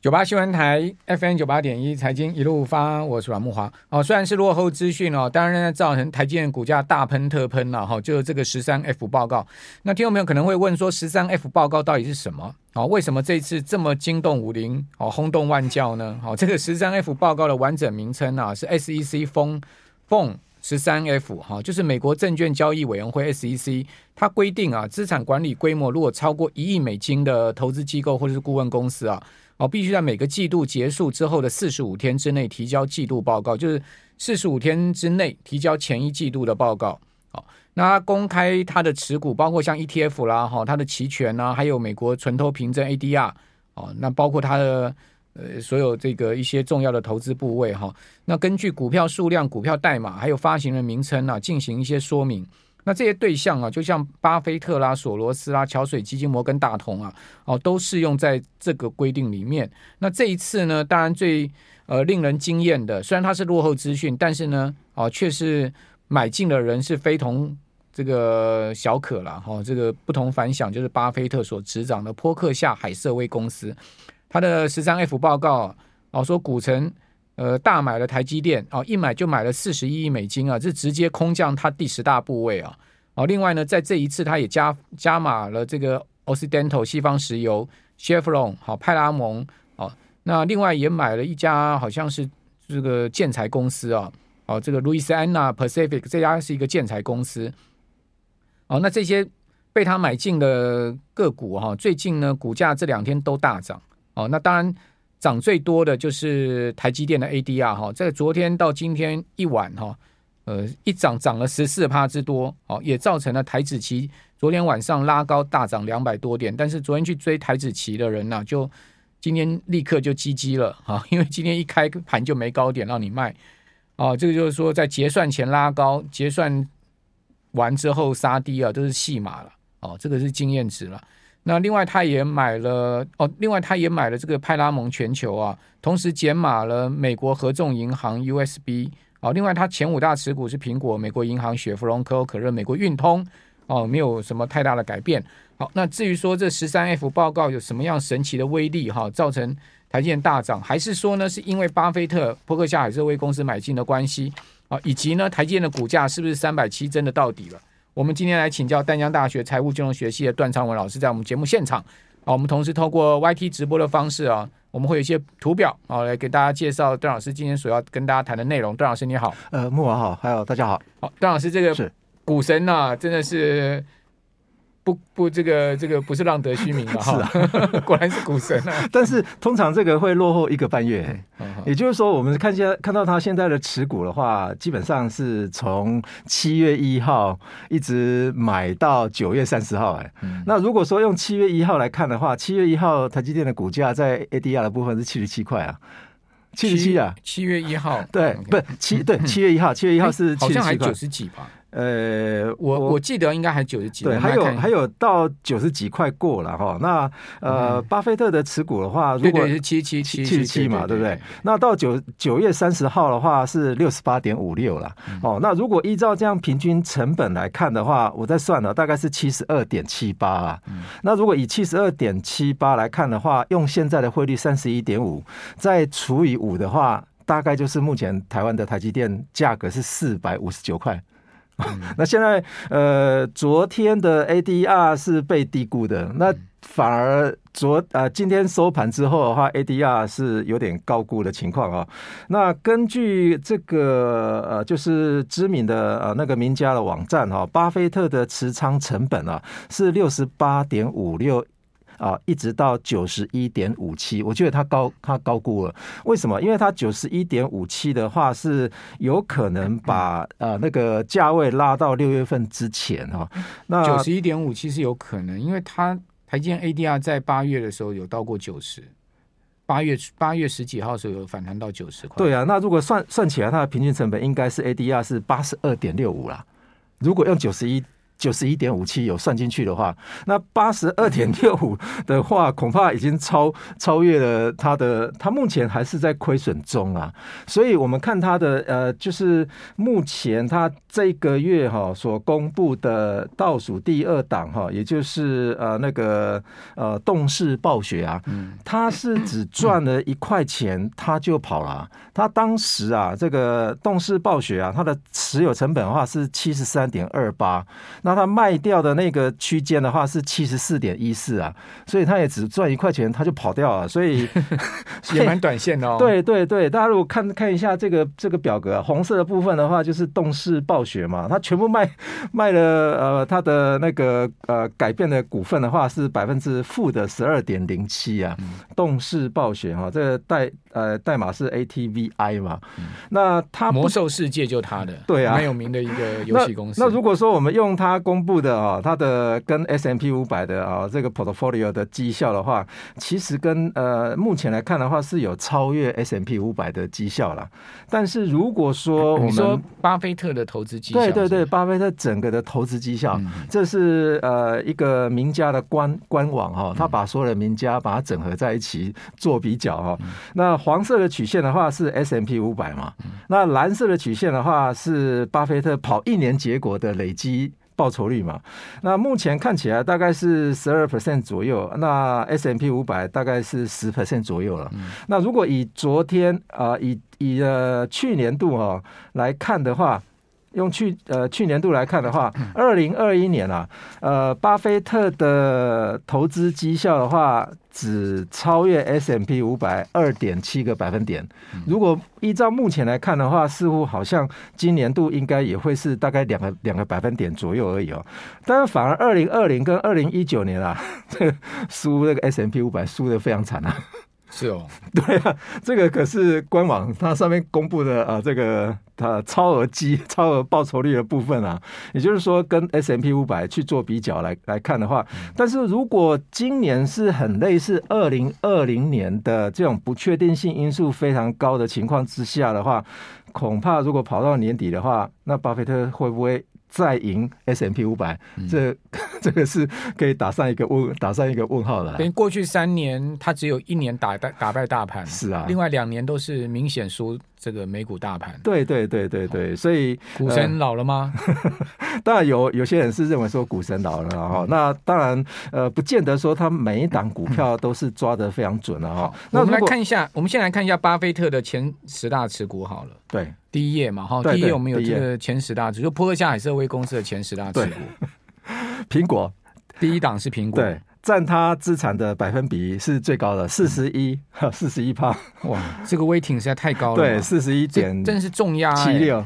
九八新闻台 FM 九八点一财经一路发，我是阮慕华。哦，虽然是落后资讯哦，当然造成台积电股价大喷特喷了哈、哦。就是这个十三 F 报告，那听众朋友可能会问说，十三 F 报告到底是什么？哦，为什么这次这么惊动武林哦，轰动万教呢？哦，这个十三 F 报告的完整名称啊是 SEC 封封十三 F 哈，就是美国证券交易委员会 SEC，它规定啊，资产管理规模如果超过一亿美金的投资机构或者是顾问公司啊。哦，必须在每个季度结束之后的四十五天之内提交季度报告，就是四十五天之内提交前一季度的报告。好，那公开他的持股，包括像 ETF 啦，哈，他的期权呐，还有美国存托凭证 ADR，哦，那包括他的呃所有这个一些重要的投资部位哈，那根据股票数量、股票代码还有发行人名称啊，进行一些说明。那这些对象啊，就像巴菲特啦、索罗斯啦、桥水基金、摩根大通啊，哦，都适用在这个规定里面。那这一次呢，当然最呃令人惊艳的，虽然它是落后资讯，但是呢，哦，却是买进的人是非同这个小可了哈、哦。这个不同凡响，就是巴菲特所执掌的波克夏海瑟威公司，它的十三 F 报告哦说股城。呃，大买了台积电哦，一买就买了四十一亿美金啊，这直接空降它第十大部位啊。哦，另外呢，在这一次他也加加码了这个 Occidental 西方石油、Chevron 好派拉蒙哦，那另外也买了一家好像是这个建材公司啊，哦，这个 Louisiana Pacific 这家是一个建材公司。哦，那这些被他买进的个股哈，最近呢股价这两天都大涨哦，那当然。涨最多的就是台积电的 ADR 哈，在昨天到今天一晚哈，呃，一涨涨了十四趴之多，哦，也造成了台指期昨天晚上拉高大涨两百多点，但是昨天去追台指期的人呢，就今天立刻就 GG 了哈，因为今天一开盘就没高点让你卖，哦，这个就是说在结算前拉高，结算完之后杀低啊，都是戏码了，哦，这个是经验值了。那另外他也买了哦，另外他也买了这个派拉蒙全球啊，同时减码了美国合众银行 USB 哦，另外他前五大持股是苹果、美国银行、雪佛龙、可口可乐、美国运通哦，没有什么太大的改变。好，那至于说这十三 F 报告有什么样神奇的威力哈，造成台积电大涨，还是说呢是因为巴菲特伯克夏海瑟威公司买进的关系啊，以及呢台积电的股价是不是三百七真的到底了？我们今天来请教丹江大学财务金融学系的段昌文老师，在我们节目现场啊，我们同时透过 YT 直播的方式啊，我们会有一些图表啊，来给大家介绍段老师今天所要跟大家谈的内容。段老师你好，呃，慕驊好，还有大家好，好，段老师这个股神呐、啊，真的是。不不，这个这个不是浪得虚名了哈，是啊，果然是股神啊。但是通常这个会落后一个半月，也就是说，我们看现在看到他现在的持股的话，基本上是从七月一号一直买到九月三十号。哎，那如果说用七月一号来看的话，七月一号台积电的股价在 ADR 的部分是七十七块啊，七十七啊，七月一号。对，不是七对七月一号，七月一号是好像还九十几吧。呃，我我记得应该还九十几，对，还有还有到九十几块过了哈。那呃，嗯、巴菲特的持股的话，如果是七七七七十七嘛，对不对？那到九九月三十号的话是六十八点五六了。哦，那如果依照这样平均成本来看的话，我再算了，大概是七十二点七八啊。嗯、那如果以七十二点七八来看的话，用现在的汇率三十一点五再除以五的话，大概就是目前台湾的台积电价格是四百五十九块。那现在呃，昨天的 ADR 是被低估的，那反而昨呃今天收盘之后的话，ADR 是有点高估的情况啊。那根据这个呃，就是知名的呃那个名家的网站哈，巴菲特的持仓成本啊是六十八点五六。啊，一直到九十一点五七，我觉得它高，它高估了。为什么？因为它九十一点五七的话，是有可能把呃那个价位拉到六月份之前哈。那九十一点五七是有可能，因为它台积电 ADR 在八月的时候有到过九十，八月八月十几号的时候有反弹到九十块。对啊，那如果算算起来，它的平均成本应该是 ADR 是八十二点六五啦。如果用九十一。九十一点五七有算进去的话，那八十二点六五的话，恐怕已经超超越了它的，它目前还是在亏损中啊。所以我们看它的呃，就是目前它这个月哈所公布的倒数第二档哈，也就是呃那个呃动视暴雪啊，它是只赚了一块钱，它就跑了。它当时啊，这个动视暴雪啊，它的持有成本的话是七十三点二八，那它卖掉的那个区间的话是七十四点一四啊，所以他也只赚一块钱，他就跑掉了，所以也蛮短线的哦。对对对，大家如果看看一下这个这个表格，红色的部分的话就是动视暴雪嘛，他全部卖 卖了呃，他的那个呃改变的股份的话是百分之负的十二点零七啊，动视暴雪哈，这个代呃代码是 ATVI 嘛，那它魔兽世界就他的对啊，蛮有名的一个游戏公司。那如果说我们用它公布的啊，它的跟 S M P 五百的啊这个 portfolio 的绩效的话，其实跟呃目前来看的话是有超越 S M P 五百的绩效啦。但是如果说我们说巴菲特的投资绩效，对对对，巴菲特整个的投资绩效，这是呃一个名家的官官网哈，他把所有的名家把它整合在一起做比较哈。那黄色的曲线的话是 S M P 五百嘛，那蓝色的曲线的话是巴菲特跑一年结果的累积报酬率嘛。那目前看起来大概是十二 percent 左右，那 S M P 五百大概是十 percent 左右了。那如果以昨天啊、呃，以以呃去年度啊来看的话。用去呃去年度来看的话，二零二一年啊，呃，巴菲特的投资绩效的话，只超越 S M P 五百二点七个百分点。如果依照目前来看的话，似乎好像今年度应该也会是大概两个两个百分点左右而已哦。但是反而二零二零跟二零一九年啊，这 个输那个 S M P 五百输的非常惨啊。是哦，对啊，这个可是官网它上面公布的啊，这个它超额基、超额报酬率的部分啊，也就是说跟 S M P 五百去做比较来来看的话，但是如果今年是很类似二零二零年的这种不确定性因素非常高的情况之下的话，恐怕如果跑到年底的话，那巴菲特会不会？再赢 S M P 五百，这 这个是可以打上一个问，打上一个问号的。等于过去三年，它只有一年打败打败大盘，是啊，另外两年都是明显输这个美股大盘。对对对对对，所以股神老了吗？呃、当然有有些人是认为说股神老了哈，那当然呃，不见得说他每一档股票都是抓得非常准了哈。那我们来看一下，我们先来看一下巴菲特的前十大持股好了。对。第一页嘛，哈，第一页我们有这个前十大，就波克夏海瑟威公司的前十大持股。苹果第一档是苹果，对，占它资产的百分比是最高的，四十一，四十一趴，哇，这个 weighting 实在太高了，对，四十一点，真是重压七六，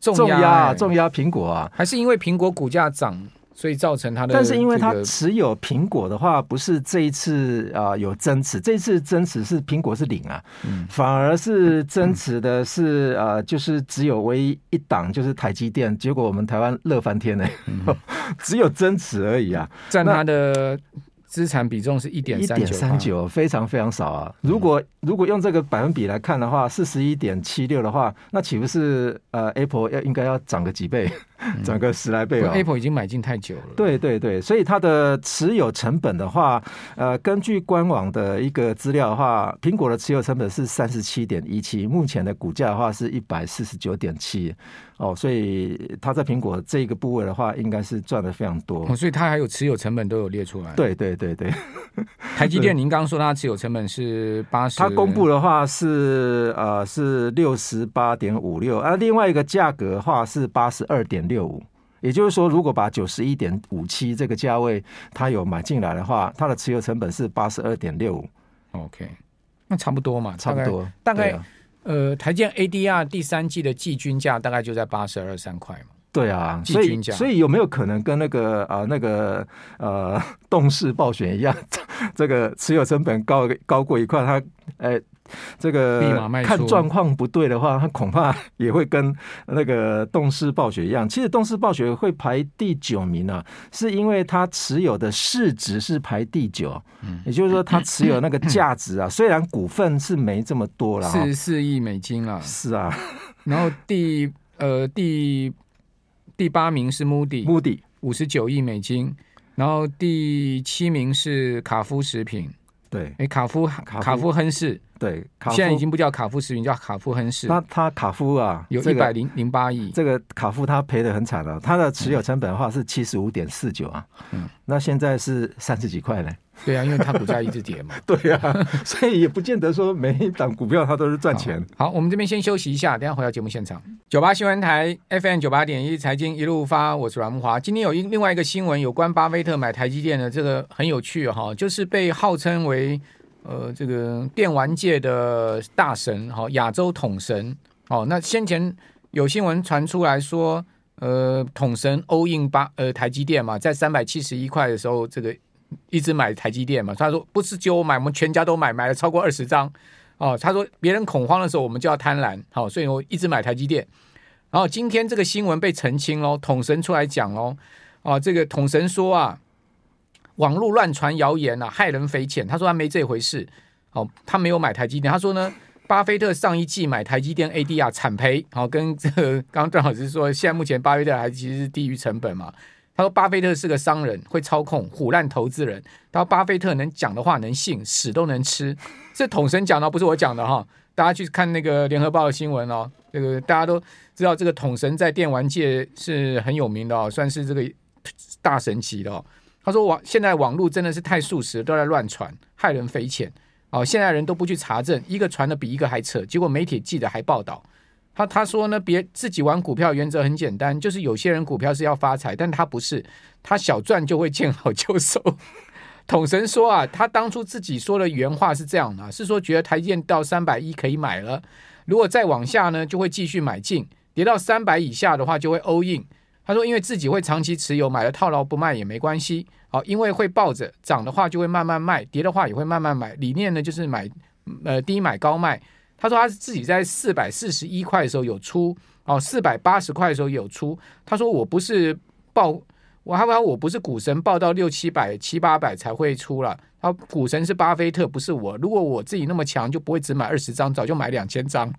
重压，重压苹果啊，还是因为苹果股价涨？所以造成它的，但是因为它持有苹果的话，不是这一次啊有增持，这一次增持是苹果是零啊，反而是增持的是啊，就是只有唯一一档就是台积电，结果我们台湾乐翻天呢，只有增持而已啊，占它的。资产比重是一点三九，非常非常少啊！如果如果用这个百分比来看的话，四十一点七六的话，那岂不是呃 Apple 要应该要涨个几倍，涨个十来倍哦？Apple 已经买进太久了。对对对，所以它的持有成本的话，呃，根据官网的一个资料的话，苹果的持有成本是三十七点一七，目前的股价的话是一百四十九点七。哦，所以它在苹果这个部位的话，应该是赚的非常多。哦，所以它还有持有成本都有列出来。对对对对，台积电，您刚刚说它持有成本是八十，它公布的话是呃是六十八点五六，而另外一个价格的话是八十二点六五，也就是说，如果把九十一点五七这个价位它有买进来的话，它的持有成本是八十二点六五。OK，那差不多嘛，差不多，大概。呃，台建 ADR 第三季的季均价大概就在八十二三块嘛。对啊，季均价，所以有没有可能跟那个啊、呃、那个呃动视暴雪一样，这个持有成本高高过一块，它呃。这个看状况不对的话，他恐怕也会跟那个动视暴雪一样。其实动视暴雪会排第九名啊，是因为它持有的市值是排第九，也就是说它持有那个价值啊，虽然股份是没这么多了，四十四亿美金啊，是啊。然后第呃第第八名是 Moody，Moody。五十九亿美金，然后第七名是卡夫食品，对，哎，卡夫。卡夫亨氏。对，现在已经不叫卡夫食品，叫卡夫亨氏。那他卡夫啊，有一百零零八亿。这个卡夫他赔的很惨了，他的持有成本的话是七十五点四九啊。嗯，那现在是三十几块呢。对啊，因为他股价一直跌嘛。对啊，所以也不见得说每一档股票它都是赚钱好。好，我们这边先休息一下，等下回到节目现场。九八新闻台 FM 九八点一财经一路发，我是阮木华。今天有一另外一个新闻，有关巴菲特买台积电的，这个很有趣哈，就是被号称为。呃，这个电玩界的大神哈，亚洲统神哦。那先前有新闻传出来说，呃，统神 all in 八呃台积电嘛，在三百七十一块的时候，这个一直买台积电嘛。他说不是就我买，我们全家都买，买了超过二十张哦。他说别人恐慌的时候，我们就要贪婪，好，所以我一直买台积电。然后今天这个新闻被澄清喽，统神出来讲喽，哦，这个统神说啊。网络乱传谣言啊，害人匪浅。他说他没这回事，哦，他没有买台积电。他说呢，巴菲特上一季买台积电 ADR 惨赔，好、哦，跟这个刚刚段老师说，现在目前巴菲特还其实是低于成本嘛。他说巴菲特是个商人，会操控唬烂投资人。他说巴菲特能讲的话能信，屎都能吃。这统神讲的，不是我讲的哈。大家去看那个联合报的新闻哦，这个大家都知道，这个统神在电玩界是很有名的哦，算是这个大神级的哦。他说网现在网络真的是太速食，都在乱传，害人匪浅。哦，现在人都不去查证，一个传的比一个还扯，结果媒体记者还报道。他他说呢，别自己玩股票原则很简单，就是有些人股票是要发财，但他不是，他小赚就会见好就收。统神说啊，他当初自己说的原话是这样的，是说觉得台积电到三百一可以买了，如果再往下呢，就会继续买进，跌到三百以下的话就会 all in。他说：“因为自己会长期持有，买了套牢不卖也没关系。好，因为会抱着涨的话就会慢慢卖，跌的话也会慢慢买。理念呢就是买呃低买高卖。他说他自己在四百四十一块的时候有出，哦，四百八十块的时候有出。他说我不是报。”我还说我不是股神，报到六七百、七八百才会出了。他股神是巴菲特，不是我。如果我自己那么强，就不会只买二十张，早就买两千张。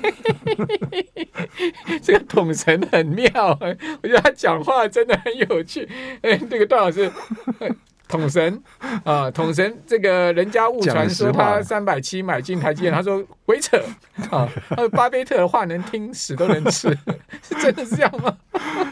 这个统神很妙，我觉得他讲话真的很有趣。哎，这个段老师。统神啊，统神，这个人家误传说他三百七买进台积电，他说鬼扯啊！他说巴菲特的话能听，屎都能吃，是真的是这样吗？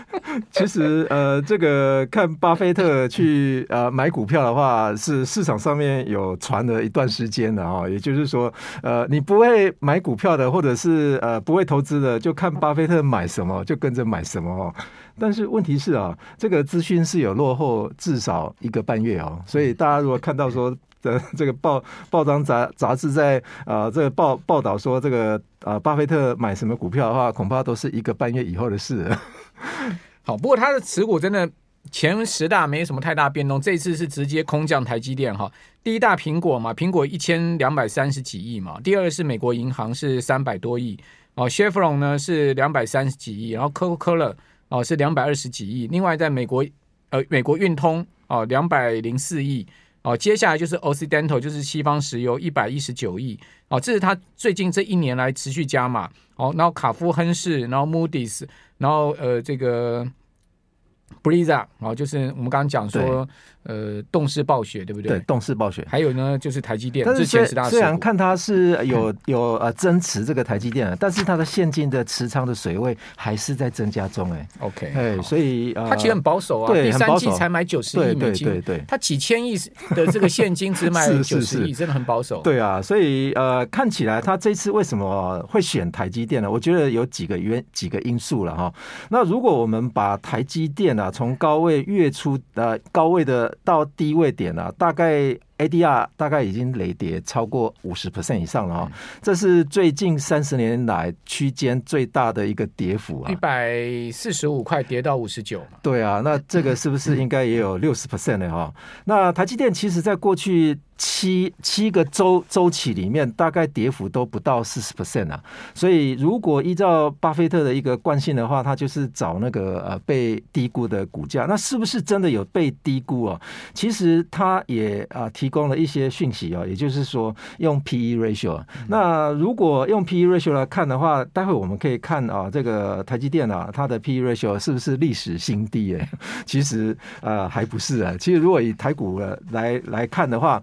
其实呃，这个看巴菲特去呃买股票的话，是市场上面有传了一段时间的啊。也就是说，呃，你不会买股票的，或者是呃不会投资的，就看巴菲特买什么就跟着买什么哦。但是问题是啊，这个资讯是有落后至少一个半月哦，所以大家如果看到说的这个报报章杂杂志在啊、呃、这个报报道说这个啊、呃、巴菲特买什么股票的话，恐怕都是一个半月以后的事。好，不过他的持股真的前十大没什么太大变动，这次是直接空降台积电哈。第一大苹果嘛，苹果一千两百三十几亿嘛，第二是美国银行是三百多亿哦，Chevron 呢是两百三十几亿，然后可口可乐。哦，是两百二十几亿。另外，在美国，呃，美国运通哦，两百零四亿。哦，接下来就是 Occidental，就是西方石油一百一十九亿。哦，这是他最近这一年来持续加码。哦，然后卡夫亨氏，然后 Moody's，然后呃，这个 Blizzard，哦，就是我们刚刚讲说。呃，动视暴雪对不对？对，动视暴雪。还有呢，就是台积电。但是虽，虽然看它是有有呃增持这个台积电，但是它的现金的持仓的水位还是在增加中。哎，OK，哎，所以呃，它其实很保守啊。对，第三季才买九十亿美金，对对对，它几千亿的这个现金只买 九十亿，真的很保守。对啊，所以呃，看起来它这次为什么会选台积电呢？我觉得有几个原几个因素了哈。那如果我们把台积电啊从高位月初呃高位的到低位点啊，大概 ADR 大概已经累跌超过五十 percent 以上了啊，这是最近三十年来区间最大的一个跌幅啊，一百四十五块跌到五十九。对啊，那这个是不是应该也有六十 percent 的哈？那台积电其实在过去七七个周周期里面，大概跌幅都不到四十 percent 啊。所以如果依照巴菲特的一个惯性的话，他就是找那个呃被低估的股价。那是不是真的有被低估啊？其实他也啊提供了一些讯息啊，也就是说用 P/E ratio。那如果用 P/E ratio 来看的话，待会我们可以看啊，这个台积电啊，它的 P/E ratio 是不是历史新低？哎，其实呃还不是啊。其实如果以台股来来看的话，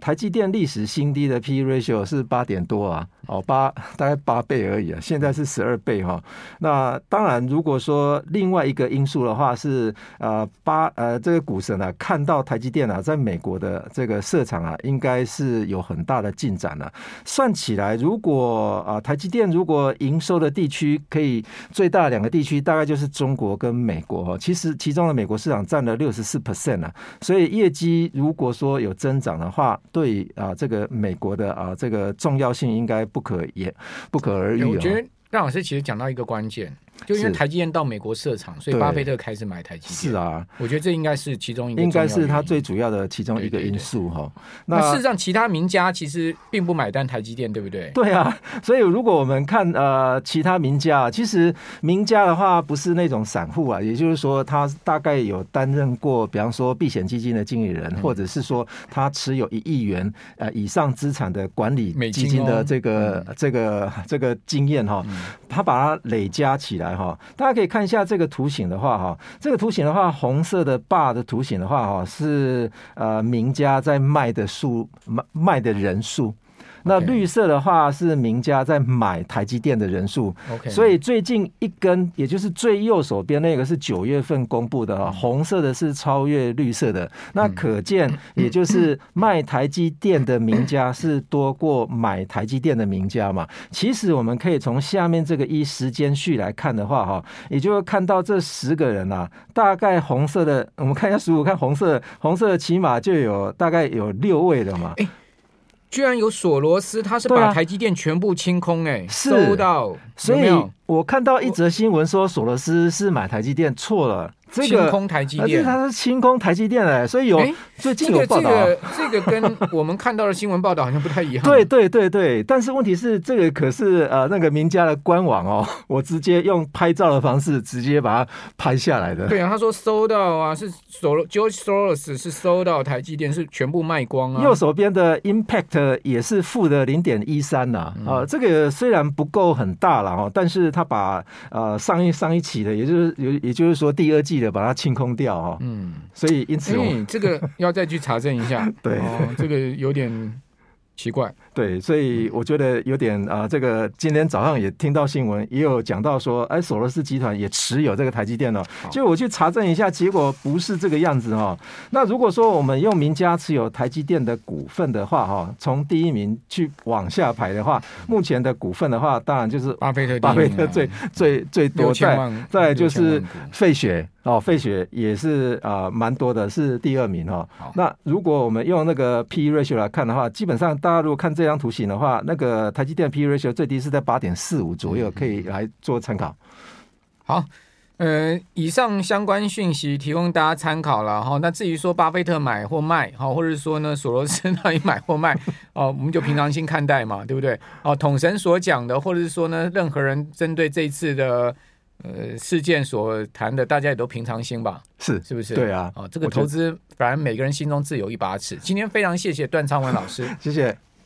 台积电历史新低的 P/E ratio 是八点多啊，哦八大概八倍而已啊，现在是十二倍哈。那当然，如果说另外一个因素的话是呃八呃这个股神啊看到台积电啊在美国的这个设厂啊应该是有很大的进展了。算起来，如果啊台积电如果营收的地区可以最大两个地区大概就是中国跟美国哈，其实其中的美国市场占了六十四 percent 啊，所以业绩如果说有增长的话。对啊，这个美国的啊，这个重要性应该不可言不可而喻。我觉得让老师其实讲到一个关键。就因为台积电到美国设厂，所以巴菲特开始买台积电。是啊，我觉得这应该是其中一个，应该是他最主要的其中一个因素哈。那事实上，其他名家其实并不买单台积电，对不对？对啊，所以如果我们看呃其他名家，其实名家的话不是那种散户啊，也就是说他大概有担任过，比方说避险基金的经理人，或者是说他持有一亿元呃以上资产的管理基金的这个这个这个经验哈，他把它累加起来。哈，大家可以看一下这个图形的话，哈，这个图形的话，红色的霸的图形的话，哈，是呃名家在卖的数卖卖的人数。那绿色的话是名家在买台积电的人数，Okay. 所以最近一根，也就是最右手边那个是九月份公布的，红色的是超越绿色的，那可见也就是卖台积电的名家是多过买台积电的名家嘛。其实我们可以从下面这个一时间序来看的话，哈，也就会看到这十个人啊，大概红色的，我们看一下十五，看红色，红色起码就有大概有六位了嘛。居然有索罗斯，他是把台积电全部清空哎、欸，收到，所以我看到一则新闻说索罗斯是买台积电，错了。这个清空台积电，它是清空台积电哎，所以有最近有报道、这个，这个这个跟我们看到的新闻报道好像不太一样。对对对对，但是问题是这个可是呃那个名家的官网哦，我直接用拍照的方式直接把它拍下来的。对啊，他说收到啊，是 George Soros 是收到台积电是全部卖光啊。右手边的 Impact 也是负的零点一三呐啊，这个虽然不够很大了哈，但是他把呃上一上一期的，也就是也也就是说第二季。把它清空掉哈，嗯，所以因此，欸，这个要再去查证一下，对，哦，这个有点奇怪。对，所以我觉得有点啊，这个今天早上也听到新闻，也有讲到说，哎，索罗斯集团也持有这个台积电了。就我去查证一下，结果不是这个样子哦。那如果说我们用名家持有台积电的股份的话哈，从第一名去往下排的话，目前的股份的话，当然就是巴菲特，巴菲特最最最多，再再就是费雪哦，费雪也是啊，蛮多的，是第二名哦。那如果我们用那个 P/E ratio 来看的话，基本上大家如果看这。这张图形的话，那个台积电 P/E ratio 最低是在八点四五左右，可以来做参考。好，呃，以上相关讯息提供大家参考了哈。那至于说巴菲特买或卖，哈，或者是说呢索罗斯到底买或卖，哦，我们就平常心看待嘛，对不对？哦，统神所讲的，或者是说呢，任何人针对这一次的。呃，事件所谈的，大家也都平常心吧？是，是不是？对啊，哦，这个投资，反正每个人心中自有一把尺。今天非常谢谢段昌文老师，谢谢。